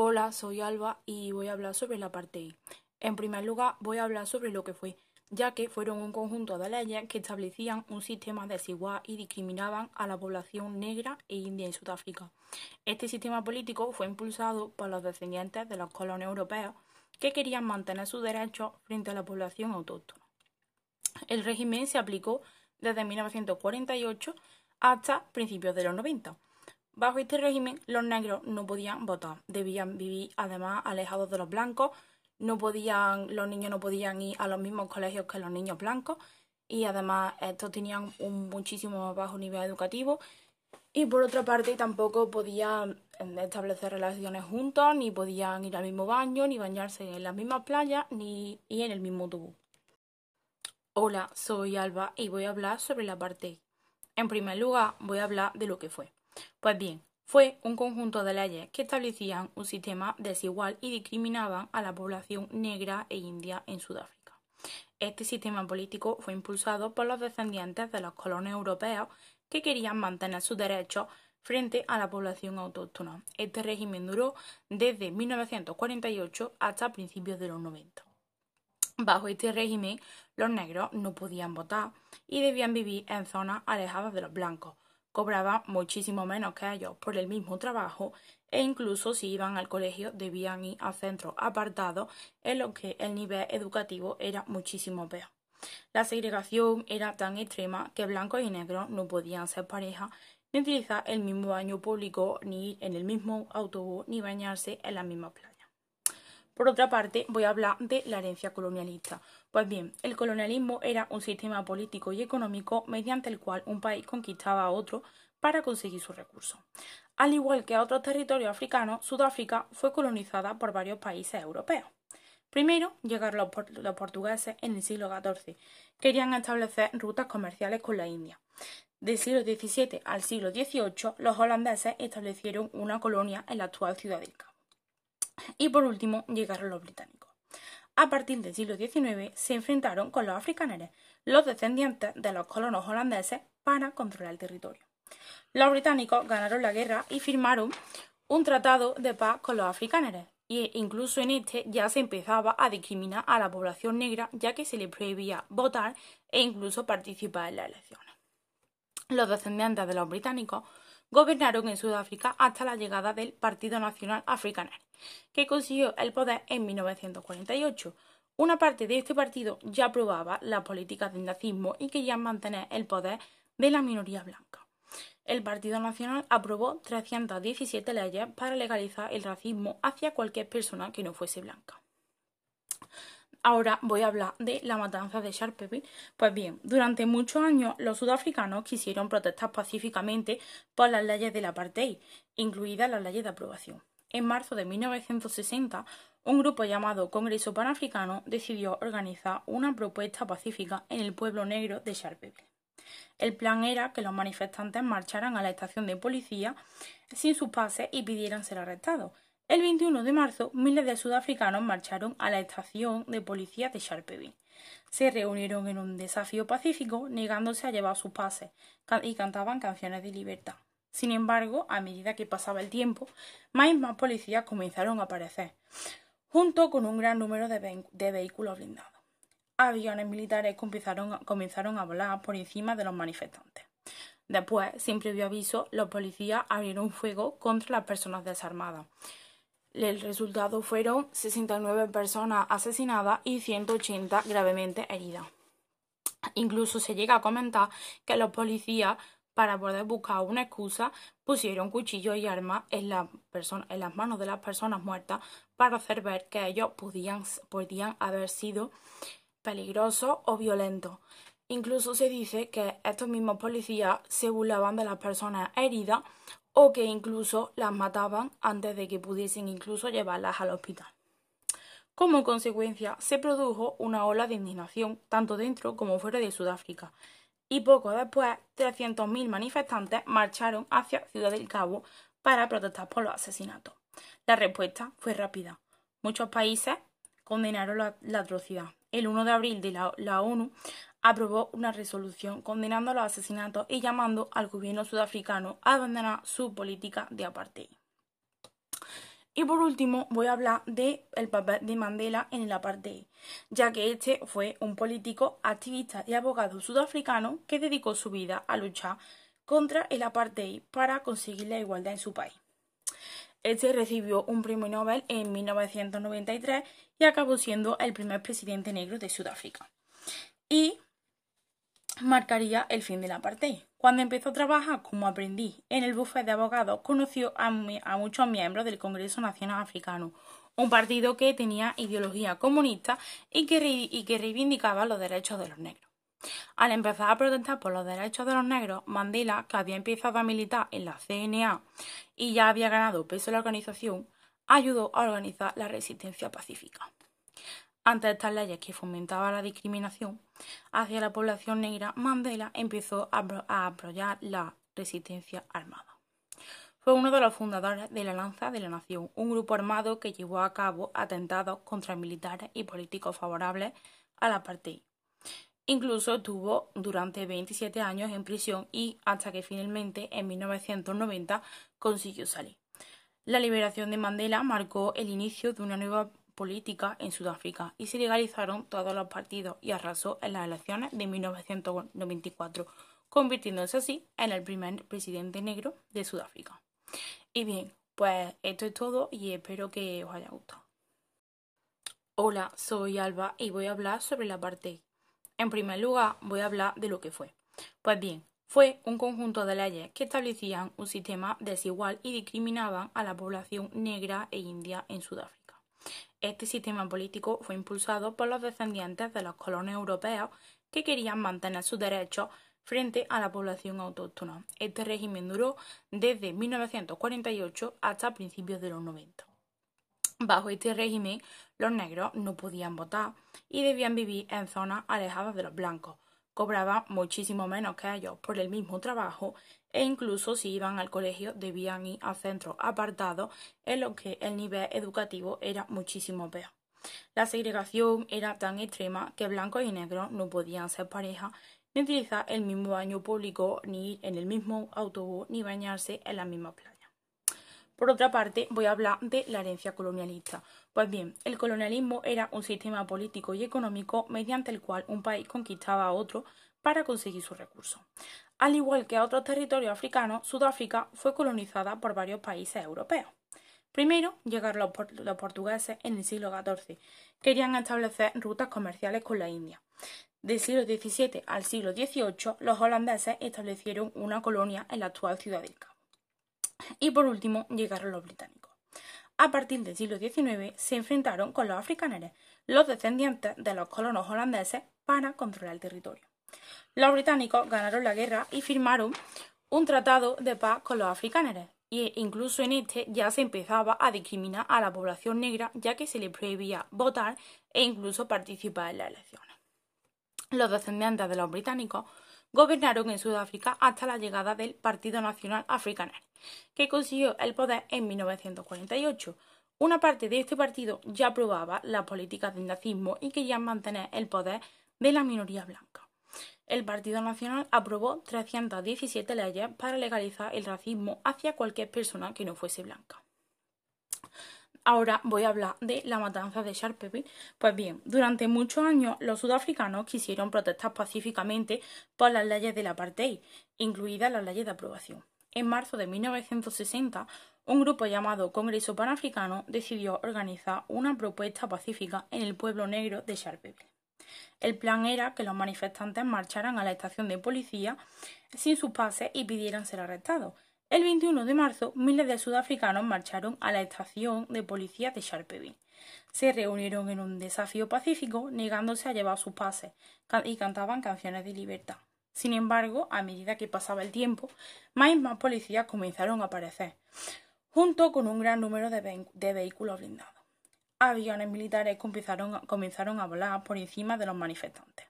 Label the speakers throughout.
Speaker 1: Hola, soy Alba y voy a hablar sobre la apartheid. En primer lugar, voy a hablar sobre lo que fue, ya que fueron un conjunto de leyes que establecían un sistema desigual y discriminaban a la población negra e india en Sudáfrica. Este sistema político fue impulsado por los descendientes de los colonos europeos que querían mantener sus derechos frente a la población autóctona. El régimen se aplicó desde 1948 hasta principios de los 90. Bajo este régimen, los negros no podían votar, debían vivir además alejados de los blancos, no podían, los niños no podían ir a los mismos colegios que los niños blancos y además estos tenían un muchísimo bajo nivel educativo y por otra parte tampoco podían establecer relaciones juntos, ni podían ir al mismo baño, ni bañarse en las mismas playas, ni en el mismo autobús. Hola, soy Alba y voy a hablar sobre la apartheid. En primer lugar, voy a hablar de lo que fue. Pues bien, fue un conjunto de leyes que establecían un sistema desigual y discriminaban a la población negra e india en Sudáfrica. Este sistema político fue impulsado por los descendientes de los colonos europeos que querían mantener sus derechos frente a la población autóctona. Este régimen duró desde 1948 hasta principios de los 90. Bajo este régimen, los negros no podían votar y debían vivir en zonas alejadas de los blancos. Cobraban muchísimo menos que ellos por el mismo trabajo e incluso si iban al colegio debían ir a centros apartados en los que el nivel educativo era muchísimo peor. La segregación era tan extrema que blancos y negros no podían ser pareja, ni utilizar el mismo baño público, ni ir en el mismo autobús, ni bañarse en la misma playa. Por otra parte, voy a hablar de la herencia colonialista. Pues bien, el colonialismo era un sistema político y económico mediante el cual un país conquistaba a otro para conseguir sus recursos. Al igual que a otros territorios africanos, Sudáfrica fue colonizada por varios países europeos. Primero llegaron los, los, portugueses en el siglo XIV. Querían establecer rutas comerciales con la India. Del siglo XVII al siglo XVIII, los holandeses establecieron una colonia en la actual ciudad del Cabo. Y por último llegaron los británicos. A partir del siglo XIX se enfrentaron con los africaneres, los descendientes de los colonos holandeses, para controlar el territorio. Los británicos ganaron la guerra y firmaron un tratado de paz con los africaneres, e incluso en este ya se empezaba a discriminar a la población negra ya que se les prohibía votar e incluso participar en las elecciones. Los descendientes de los británicos gobernaron en Sudáfrica hasta la llegada del Partido Nacional Africano, que consiguió el poder en 1948. Una parte de este partido ya aprobaba las políticas del nazismo y querían mantener el poder de la minoría blanca. El Partido Nacional aprobó 317 leyes para legalizar el racismo hacia cualquier persona que no fuese blanca. Ahora voy a hablar de la matanza de Sharpeville. Pues bien, durante muchos años los sudafricanos quisieron protestar pacíficamente por las leyes del apartheid, incluidas las leyes de aprobación. En marzo de 1960, un grupo llamado Congreso Panafricano decidió organizar una propuesta pacífica en el pueblo negro de Sharpeville. El plan era que los manifestantes marcharan a la estación de policía sin sus pases y pidieran ser arrestados. El 21 de marzo, miles de sudafricanos marcharon a la estación de policía de Sharpeville. Se reunieron en un desafío pacífico, negándose a llevar sus pases, y cantaban canciones de libertad. Sin embargo, a medida que pasaba el tiempo, más y más policías comenzaron a aparecer, junto con un gran número de, vehículos blindados. Aviones militares comenzaron, comenzaron a volar por encima de los manifestantes. Después, sin previo aviso, los policías abrieron fuego contra las personas desarmadas. El resultado fueron 69 personas asesinadas y 180 gravemente heridas. Incluso se llega a comentar que los policías, para poder buscar una excusa, pusieron cuchillos y armas en, las manos de las personas muertas para hacer ver que ellos podían, podían haber sido peligrosos o violentos. Incluso se dice que estos mismos policías se burlaban de las personas heridas o que incluso las mataban antes de que pudiesen incluso llevarlas al hospital. Como consecuencia, se produjo una ola de indignación tanto dentro como fuera de Sudáfrica, y poco después 300.000 manifestantes marcharon hacia Ciudad del Cabo para protestar por los asesinatos. La respuesta fue rápida. Muchos países condenaron la, atrocidad. El 1 de abril de la ONU aprobó una resolución condenando los asesinatos y llamando al gobierno sudafricano a abandonar su política de apartheid. Y por último voy a hablar del papel de Mandela en el apartheid, ya que este fue un político, activista y abogado sudafricano que dedicó su vida a luchar contra el apartheid para conseguir la igualdad en su país. Este recibió un premio Nobel en 1993 y acabó siendo el primer presidente negro de Sudáfrica. Y marcaría el fin de la apartheid. Cuando empezó a trabajar como aprendiz en el bufete de abogados, conoció a, muchos miembros del Congreso Nacional Africano, un partido que tenía ideología comunista y que reivindicaba los derechos de los negros. Al empezar a protestar por los derechos de los negros, Mandela, que había empezado a militar en la CNA y ya había ganado peso en la organización, ayudó a organizar la resistencia pacífica. Ante estas leyes que fomentaban la discriminación hacia la población negra, Mandela empezó a apoyar la resistencia armada. Fue uno de los fundadores de la Lanza de la Nación, un grupo armado que llevó a cabo atentados contra militares y políticos favorables a la apartheid. Incluso estuvo durante 27 años en prisión y hasta que finalmente en 1990 consiguió salir. La liberación de Mandela marcó el inicio de una nueva política en Sudáfrica y se legalizaron todos los partidos y arrasó en las elecciones de 1994, convirtiéndose así en el primer presidente negro de Sudáfrica. Y bien, pues esto es todo y espero que os haya gustado. Hola, soy Alba y voy a hablar sobre la parte. En primer lugar, voy a hablar de lo que fue. Pues bien, fue un conjunto de leyes que establecían un sistema desigual y discriminaban a la población negra e india en Sudáfrica. Este sistema político fue impulsado por los descendientes de los colonos europeos que querían mantener sus derechos frente a la población autóctona. Este régimen duró desde 1948 hasta principios de los 90. Bajo este régimen, los negros no podían votar y debían vivir en zonas alejadas de los blancos. Cobraban muchísimo menos que ellos por el mismo trabajo e incluso si iban al colegio debían ir a centros apartados en los que el nivel educativo era muchísimo peor. La segregación era tan extrema que blancos y negros no podían ser pareja, ni utilizar el mismo baño público, ni ir en el mismo autobús, ni bañarse en la misma playa. Por otra parte, voy a hablar de la herencia colonialista. Pues bien, el colonialismo era un sistema político y económico mediante el cual un país conquistaba a otro para conseguir sus recursos. Al igual que otros territorios africanos, Sudáfrica fue colonizada por varios países europeos. Primero llegaron los, portugueses en el siglo XIV. Querían establecer rutas comerciales con la India. Del siglo XVII al siglo XVIII, los holandeses establecieron una colonia en la actual ciudad del Cabo. Y por último llegaron los británicos. A partir del siglo XIX se enfrentaron con los africaneres, los descendientes de los colonos holandeses, para controlar el territorio. Los británicos ganaron la guerra y firmaron un tratado de paz con los africaneres, e incluso en este ya se empezaba a discriminar a la población negra ya que se les prohibía votar e incluso participar en las elecciones. Los descendientes de los británicos gobernaron en Sudáfrica hasta la llegada del Partido Nacional Africano, que consiguió el poder en 1948. Una parte de este partido ya aprobaba las políticas del nazismo y querían mantener el poder de la minoría blanca el Partido Nacional aprobó 317 leyes para legalizar el racismo hacia cualquier persona que no fuese blanca. Ahora voy a hablar de la matanza de Sharpeville. Pues bien, durante muchos años los sudafricanos quisieron protestar pacíficamente por las leyes del apartheid, incluidas las leyes de aprobación. En marzo de 1960, un grupo llamado Congreso Panafricano decidió organizar una propuesta pacífica en el pueblo negro de Sharpeville. El plan era que los manifestantes marcharan a la estación de policía sin sus pases y pidieran ser arrestados. El 21 de marzo, miles de sudafricanos marcharon a la estación de policía de Sharpeville. Se reunieron en un desafío pacífico, negándose a llevar sus pases, y cantaban canciones de libertad. Sin embargo, a medida que pasaba el tiempo, más y más policías comenzaron a aparecer, junto con un gran número de vehículos blindados aviones militares comenzaron, comenzaron a volar por encima de los manifestantes.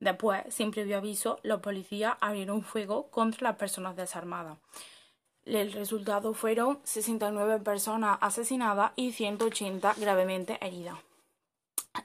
Speaker 1: Después, sin previo aviso, los policías abrieron fuego contra las personas desarmadas. El resultado fueron 69 personas asesinadas y 180 gravemente heridas.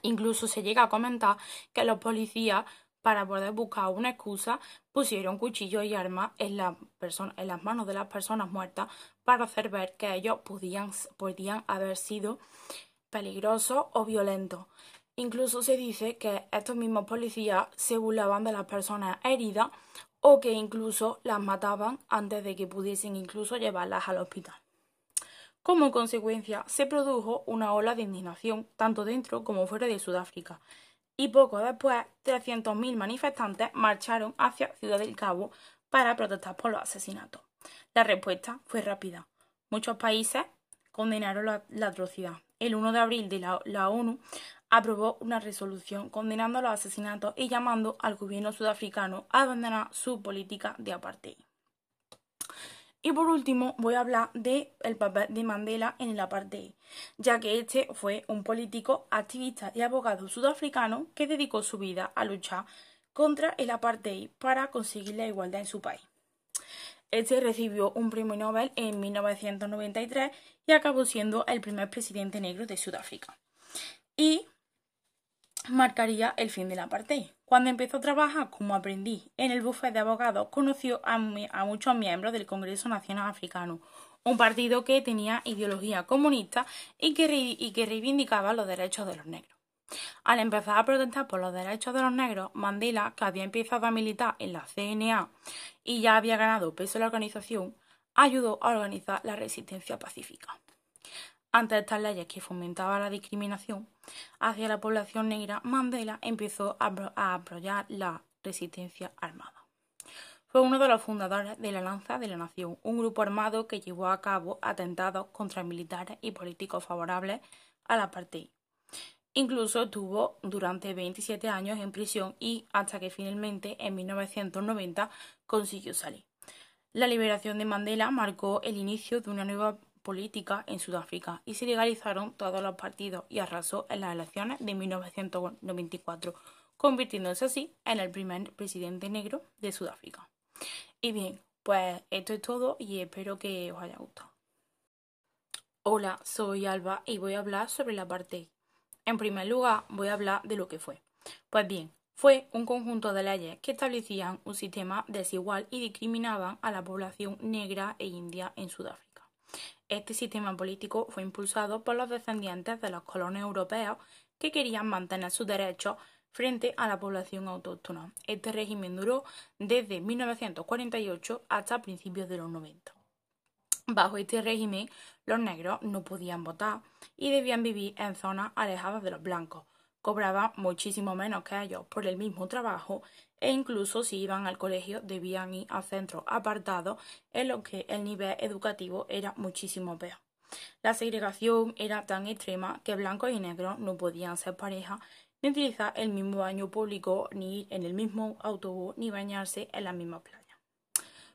Speaker 1: Incluso se llega a comentar que los policías para poder buscar una excusa, pusieron cuchillos y armas en, las manos de las personas muertas para hacer ver que ellos podían, podían haber sido peligrosos o violentos. Incluso se dice que estos mismos policías se burlaban de las personas heridas o que incluso las mataban antes de que pudiesen incluso llevarlas al hospital. Como consecuencia, se produjo una ola de indignación tanto dentro como fuera de Sudáfrica, y poco después 300.000 manifestantes marcharon hacia Ciudad del Cabo para protestar por los asesinatos. La respuesta fue rápida. Muchos países condenaron la, atrocidad. El 1 de abril de la, ONU aprobó una resolución condenando los asesinatos y llamando al gobierno sudafricano a abandonar su política de apartheid. Y por último voy a hablar del papel de Mandela en el apartheid, ya que este fue un político, activista y abogado sudafricano que dedicó su vida a luchar contra el apartheid para conseguir la igualdad en su país. Este recibió un premio Nobel en 1993 y acabó siendo el primer presidente negro de Sudáfrica. Y marcaría el fin del apartheid. Cuando empezó a trabajar como aprendiz en el bufete de abogados, conoció a, muchos miembros del Congreso Nacional Africano, un partido que tenía ideología comunista y que, y que reivindicaba los derechos de los negros. Al empezar a protestar por los derechos de los negros, Mandela, que había empezado a militar en la CNA y ya había ganado peso en la organización, ayudó a organizar la resistencia pacífica. Ante estas leyes que fomentaban la discriminación hacia la población negra, Mandela empezó a apoyar la resistencia armada. Fue uno de los fundadores de la Lanza de la Nación, un grupo armado que llevó a cabo atentados contra militares y políticos favorables a la apartheid. Incluso estuvo durante 27 años en prisión y hasta que finalmente en 1990 consiguió salir. La liberación de Mandela marcó el inicio de una nueva política en Sudáfrica y se legalizaron todos los partidos y arrasó en las elecciones de 1994, convirtiéndose así en el primer presidente negro de Sudáfrica. Y bien, pues esto es todo y espero que os haya gustado. Hola, soy Alba y voy a hablar sobre la parte en primer lugar, voy a hablar de lo que fue. Pues bien, fue un conjunto de leyes que establecían un sistema desigual y discriminaban a la población negra e india en Sudáfrica. Este sistema político fue impulsado por los descendientes de los colonos europeos que querían mantener sus derechos frente a la población autóctona. Este régimen duró desde 1948 hasta principios de los 90. Bajo este régimen, los negros no podían votar y debían vivir en zonas alejadas de los blancos. Cobraban muchísimo menos que ellos por el mismo trabajo e incluso si iban al colegio debían ir a centros apartados en los que el nivel educativo era muchísimo peor. La segregación era tan extrema que blancos y negros no podían ser pareja, ni utilizar el mismo baño público, ni ir en el mismo autobús, ni bañarse en la misma playa.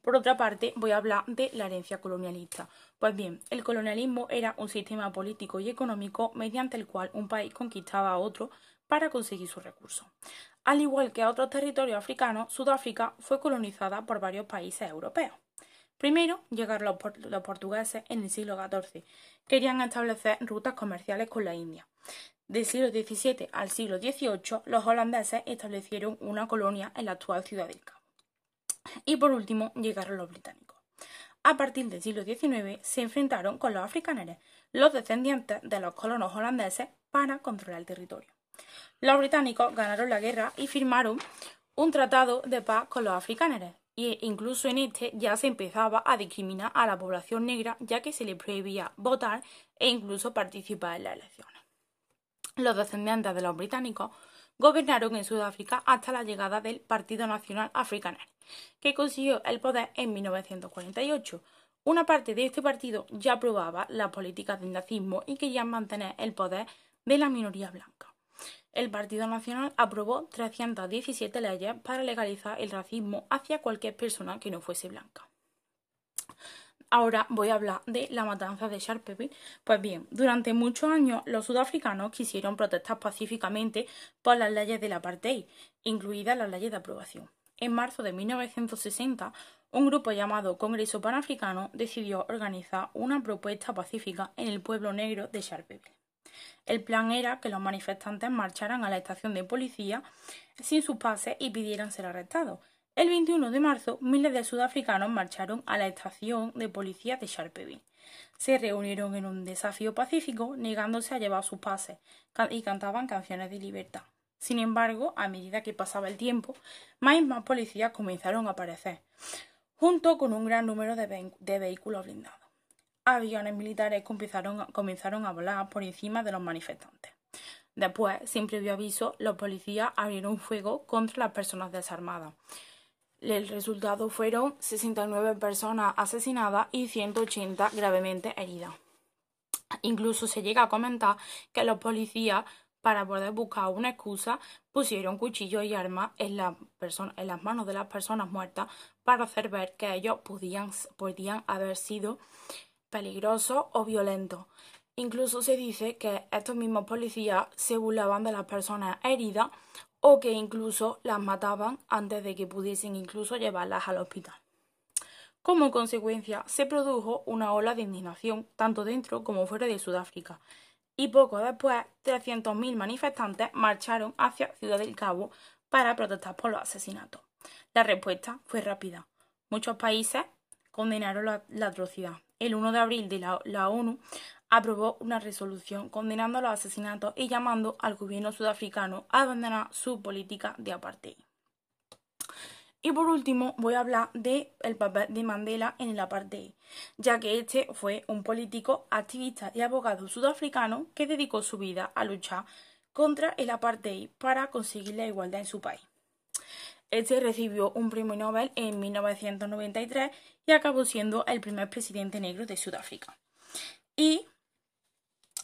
Speaker 1: Por otra parte, voy a hablar de la herencia colonialista. Pues bien, el colonialismo era un sistema político y económico mediante el cual un país conquistaba a otro para conseguir sus recursos. Al igual que a otros territorios africanos, Sudáfrica fue colonizada por varios países europeos. Primero llegaron los, los, portugueses en el siglo XIV. Querían establecer rutas comerciales con la India. Del siglo XVII al siglo XVIII, los holandeses establecieron una colonia en la actual ciudad del Cabo. Y por último llegaron los británicos. A partir del siglo XIX se enfrentaron con los africaneres, los descendientes de los colonos holandeses, para controlar el territorio. Los británicos ganaron la guerra y firmaron un tratado de paz con los africaneres, e incluso en este ya se empezaba a discriminar a la población negra ya que se le prohibía votar e incluso participar en las elecciones. Los descendientes de los británicos gobernaron en Sudáfrica hasta la llegada del Partido Nacional Africano, que consiguió el poder en 1948. Una parte de este partido ya aprobaba la política del nazismo y quería mantener el poder de la minoría blanca. El Partido Nacional aprobó 317 leyes para legalizar el racismo hacia cualquier persona que no fuese blanca. Ahora voy a hablar de la matanza de Sharpeville. Pues bien, durante muchos años los sudafricanos quisieron protestar pacíficamente por las leyes del apartheid, incluidas las leyes de aprobación. En marzo de 1960, un grupo llamado Congreso Panafricano decidió organizar una propuesta pacífica en el pueblo negro de Sharpeville. El plan era que los manifestantes marcharan a la estación de policía sin sus pases y pidieran ser arrestados. El 21 de marzo, miles de sudafricanos marcharon a la estación de policía de Sharpeville. Se reunieron en un desafío pacífico, negándose a llevar sus pases, y cantaban canciones de libertad. Sin embargo, a medida que pasaba el tiempo, más y más policías comenzaron a aparecer, junto con un gran número de, vehículos blindados. Aviones militares comenzaron, a volar por encima de los manifestantes. Después, sin previo aviso, los policías abrieron fuego contra las personas desarmadas. El resultado fueron 69 personas asesinadas y 180 gravemente heridas. Incluso se llega a comentar que los policías, para poder buscar una excusa, pusieron cuchillos y armas en, las manos de las personas muertas para hacer ver que ellos podían haber sido peligrosos o violentos. Incluso se dice que estos mismos policías se burlaban de las personas heridas o que incluso las mataban antes de que pudiesen incluso llevarlas al hospital. Como consecuencia, se produjo una ola de indignación tanto dentro como fuera de Sudáfrica, y poco después 300.000 manifestantes marcharon hacia Ciudad del Cabo para protestar por los asesinatos. La respuesta fue rápida. Muchos países condenaron la, atrocidad. El 1 de abril de la ONU aprobó una resolución condenando los asesinatos y llamando al gobierno sudafricano a abandonar su política de apartheid. Y por último voy a hablar del papel de Mandela en el apartheid, ya que este fue un político, activista y abogado sudafricano que dedicó su vida a luchar contra el apartheid para conseguir la igualdad en su país. Este recibió un premio Nobel en 1993 y acabó siendo el primer presidente negro de Sudáfrica. Y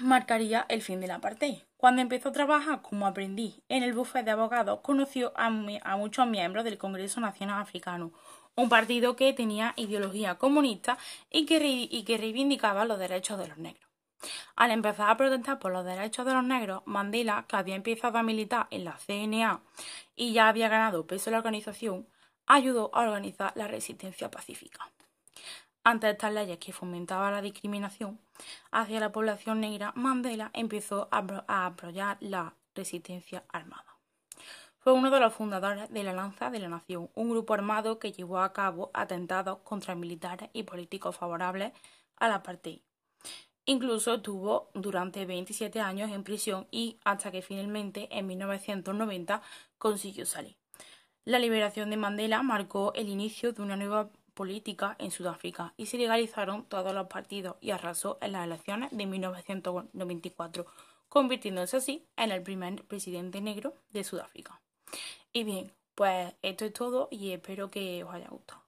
Speaker 1: marcaría el fin de la apartheid. Cuando empezó a trabajar como aprendiz en el bufete de abogados, conoció a, muchos miembros del Congreso Nacional Africano, un partido que tenía ideología comunista y que, y que reivindicaba los derechos de los negros. Al empezar a protestar por los derechos de los negros, Mandela, que había empezado a militar en la CNA y ya había ganado peso en la organización, ayudó a organizar la resistencia pacífica. Ante estas leyes que fomentaban la discriminación hacia la población negra, Mandela empezó a apoyar la resistencia armada. Fue uno de los fundadores de la Lanza de la Nación, un grupo armado que llevó a cabo atentados contra militares y políticos favorables a la apartheid. Incluso estuvo durante 27 años en prisión y hasta que finalmente en 1990 consiguió salir. La liberación de Mandela marcó el inicio de una nueva política en Sudáfrica y se legalizaron todos los partidos y arrasó en las elecciones de 1994, convirtiéndose así en el primer presidente negro de Sudáfrica. Y bien, pues esto es todo y espero que os haya gustado.